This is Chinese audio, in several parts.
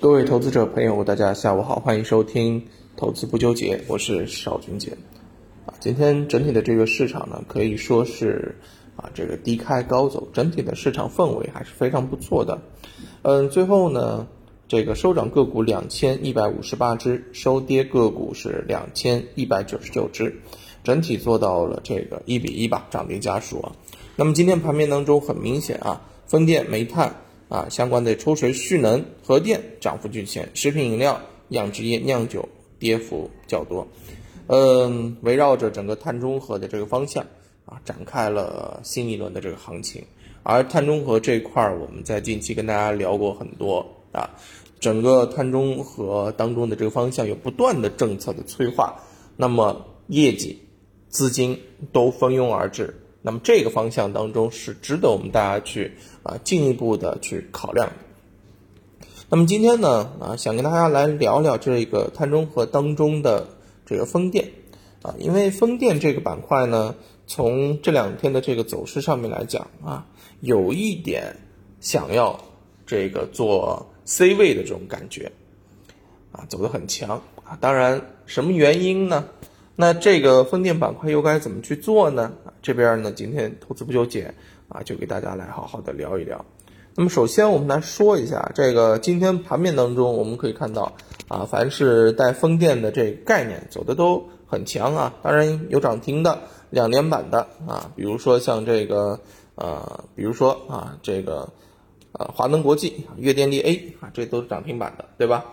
各位投资者朋友，大家下午好，欢迎收听《投资不纠结》，我是邵军杰。啊，今天整体的这个市场呢，可以说是啊这个低开高走，整体的市场氛围还是非常不错的。嗯，最后呢，这个收涨个股两千一百五十八只，收跌个股是两千一百九十九只，整体做到了这个一比一吧，涨跌家数啊。那么今天盘面当中很明显啊，风电、煤炭。啊，相关的抽水蓄能、核电涨幅居前，食品饮料、养殖业、酿酒跌幅较多。嗯，围绕着整个碳中和的这个方向啊，展开了新一轮的这个行情。而碳中和这块儿，我们在近期跟大家聊过很多啊，整个碳中和当中的这个方向有不断的政策的催化，那么业绩、资金都蜂拥而至。那么这个方向当中是值得我们大家去啊进一步的去考量。那么今天呢啊想跟大家来聊聊这个碳中和当中的这个风电啊，因为风电这个板块呢，从这两天的这个走势上面来讲啊，有一点想要这个做 C 位的这种感觉啊，走得很强啊。当然，什么原因呢？那这个风电板块又该怎么去做呢？这边呢，今天投资不纠结啊，就给大家来好好的聊一聊。那么首先我们来说一下这个今天盘面当中，我们可以看到啊，凡是带风电的这概念走的都很强啊。当然有涨停的，两连板的啊，比如说像这个呃，比如说啊，这个呃华能国际、粤电力 A 啊，这都是涨停板的，对吧？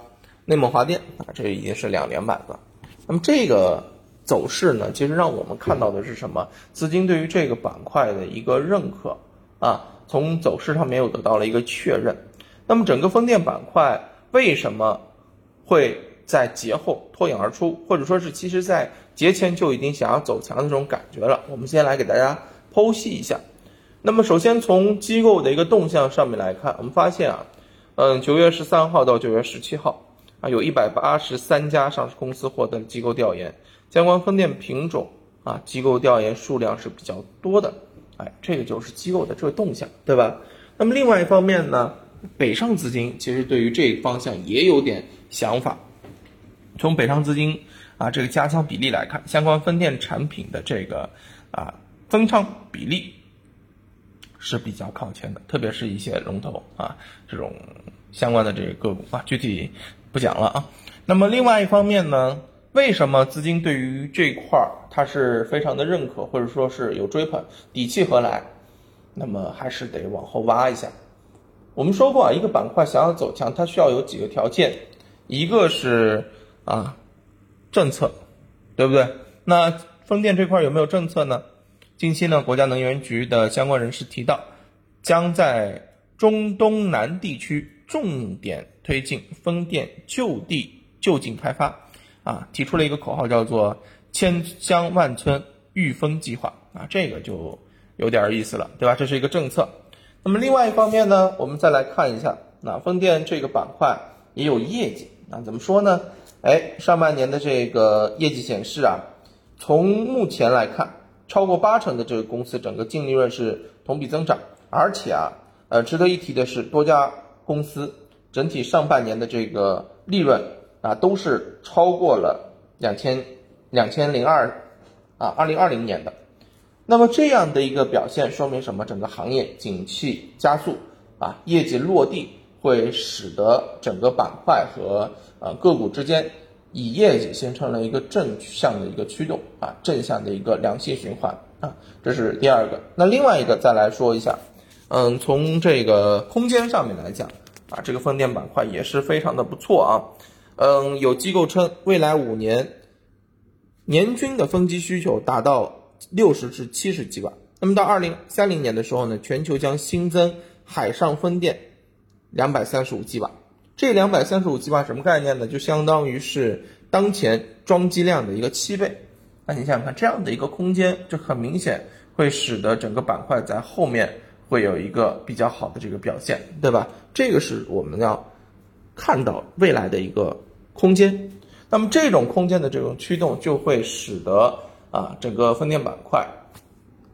内蒙华电啊，这已经是两连板了。那么这个。走势呢，其实让我们看到的是什么？资金对于这个板块的一个认可啊，从走势上面又得到了一个确认。那么整个风电板块为什么会在节后脱颖而出，或者说是其实在节前就已经想要走强的这种感觉了？我们先来给大家剖析一下。那么首先从机构的一个动向上面来看，我们发现啊，嗯，九月十三号到九月十七号啊，有一百八十三家上市公司获得机构调研。相关风电品种啊，机构调研数量是比较多的，哎，这个就是机构的这个动向，对吧？那么另外一方面呢，北上资金其实对于这个方向也有点想法。从北上资金啊这个加仓比例来看，相关风电产品的这个啊增仓比例是比较靠前的，特别是一些龙头啊这种相关的这个个股啊，具体不讲了啊。那么另外一方面呢？为什么资金对于这块儿它是非常的认可，或者说是有追捧，底气何来？那么还是得往后挖一下。我们说过啊，一个板块想要走强，它需要有几个条件，一个是啊政策，对不对？那风电这块有没有政策呢？近期呢，国家能源局的相关人士提到，将在中东南地区重点推进风电就地就近开发。啊，提出了一个口号，叫做“千乡万村御风计划”啊，这个就有点意思了，对吧？这是一个政策。那么另外一方面呢，我们再来看一下，那风电这个板块也有业绩啊，怎么说呢？哎，上半年的这个业绩显示啊，从目前来看，超过八成的这个公司整个净利润是同比增长，而且啊，呃，值得一提的是，多家公司整体上半年的这个利润。啊，都是超过了两千两千零二啊，二零二零年的。那么这样的一个表现说明什么？整个行业景气加速啊，业绩落地会使得整个板块和呃个股之间以业绩形成了一个正向的一个驱动啊，正向的一个良性循环啊，这是第二个。那另外一个再来说一下，嗯，从这个空间上面来讲啊，这个风电板块也是非常的不错啊。嗯，有机构称，未来五年年均的风机需求达到六十至七十吉瓦。那么到二零三零年的时候呢，全球将新增海上风电两百三十五吉瓦。这两百三十五吉瓦什么概念呢？就相当于是当前装机量的一个七倍。那你想想看，这样的一个空间，这很明显会使得整个板块在后面会有一个比较好的这个表现，对吧？这个是我们要看到未来的一个。空间，那么这种空间的这种驱动就会使得啊整个风电板块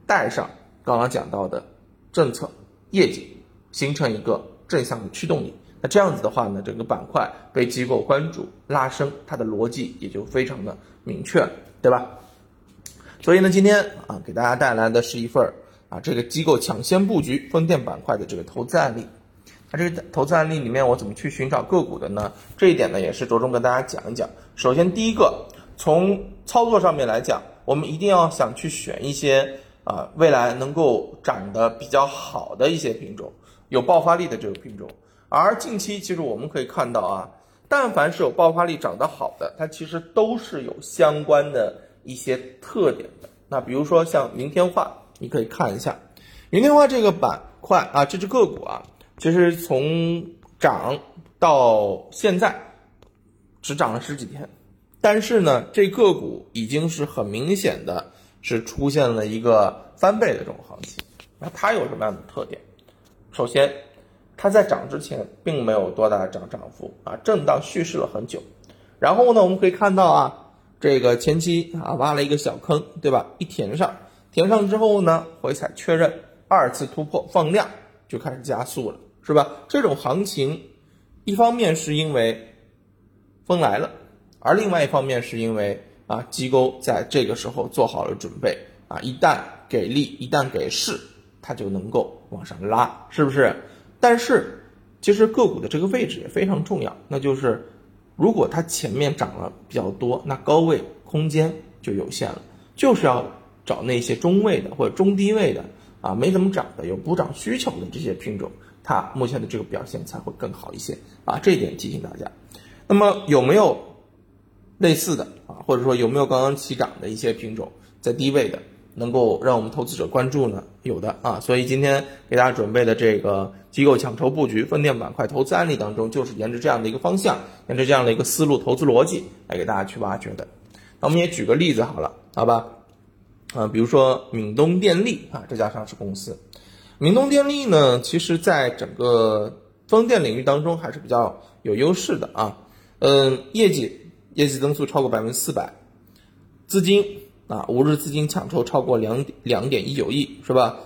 带上刚刚讲到的政策业绩，形成一个正向的驱动力。那这样子的话呢，整个板块被机构关注拉升，它的逻辑也就非常的明确了，对吧？所以呢，今天啊，给大家带来的是一份啊，这个机构抢先布局风电板块的这个投资案例。那这个投资案例里面，我怎么去寻找个股的呢？这一点呢，也是着重跟大家讲一讲。首先，第一个，从操作上面来讲，我们一定要想去选一些啊，未来能够涨得比较好的一些品种，有爆发力的这个品种。而近期，其实我们可以看到啊，但凡是有爆发力、涨得好的，它其实都是有相关的。一些特点的，那比如说像云天化，你可以看一下云天化这个板块啊，这只个股啊，其实从涨到现在只涨了十几天，但是呢，这个股已经是很明显的是出现了一个翻倍的这种行情。那它有什么样的特点？首先，它在涨之前并没有多大涨涨幅啊，震荡蓄势了很久。然后呢，我们可以看到啊。这个前期啊挖了一个小坑，对吧？一填上，填上之后呢，回踩确认，二次突破放量就开始加速了，是吧？这种行情，一方面是因为风来了，而另外一方面是因为啊机构在这个时候做好了准备啊，一旦给力，一旦给势，它就能够往上拉，是不是？但是其实个股的这个位置也非常重要，那就是。如果它前面涨了比较多，那高位空间就有限了，就是要找那些中位的或者中低位的啊，没怎么涨的有补涨需求的这些品种，它目前的这个表现才会更好一些啊，这一点提醒大家。那么有没有类似的啊，或者说有没有刚刚起涨的一些品种在低位的？能够让我们投资者关注呢？有的啊，所以今天给大家准备的这个机构抢筹布局风电板块投资案例当中，就是沿着这样的一个方向，沿着这样的一个思路投资逻辑来给大家去挖掘的。那我们也举个例子好了，好吧？啊，比如说闽东电力啊这家上市公司，闽东电力呢，其实在整个风电领域当中还是比较有优势的啊。嗯，业绩业绩增速超过百分之四百，资金。啊，五日资金抢筹超过两两点一九亿，是吧？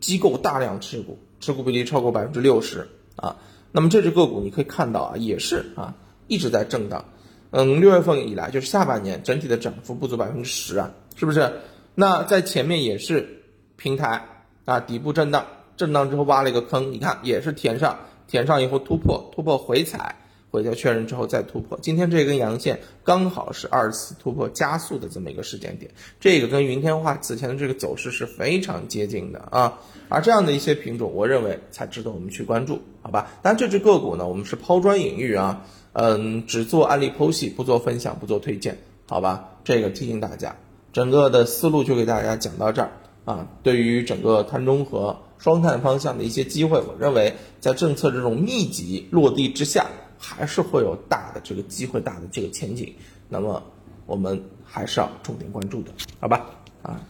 机构大量持股，持股比例超过百分之六十啊。那么这只个股你可以看到啊，也是啊，一直在震荡。嗯，六月份以来就是下半年整体的涨幅不足百分之十啊，是不是？那在前面也是平台啊，底部震荡，震荡之后挖了一个坑，你看也是填上，填上以后突破，突破回踩。回调确认之后再突破，今天这根阳线刚好是二次突破加速的这么一个时间点，这个跟云天化此前的这个走势是非常接近的啊。而这样的一些品种，我认为才值得我们去关注，好吧？但这只个股呢，我们是抛砖引玉啊，嗯，只做案例剖析，不做分享，不做推荐，好吧？这个提醒大家，整个的思路就给大家讲到这儿啊。对于整个碳中和、双碳方向的一些机会，我认为在政策这种密集落地之下。还是会有大的这个机会，大的这个前景，那么我们还是要重点关注的，好吧？啊，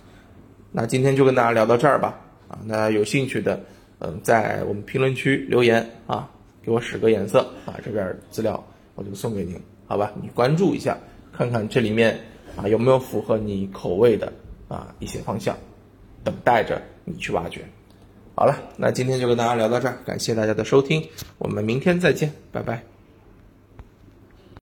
那今天就跟大家聊到这儿吧。啊，大家有兴趣的，嗯，在我们评论区留言啊，给我使个眼色啊，这边资料我就送给您，好吧？你关注一下，看看这里面啊有没有符合你口味的啊一些方向，等待着你去挖掘。好了，那今天就跟大家聊到这儿，感谢大家的收听，我们明天再见，拜拜。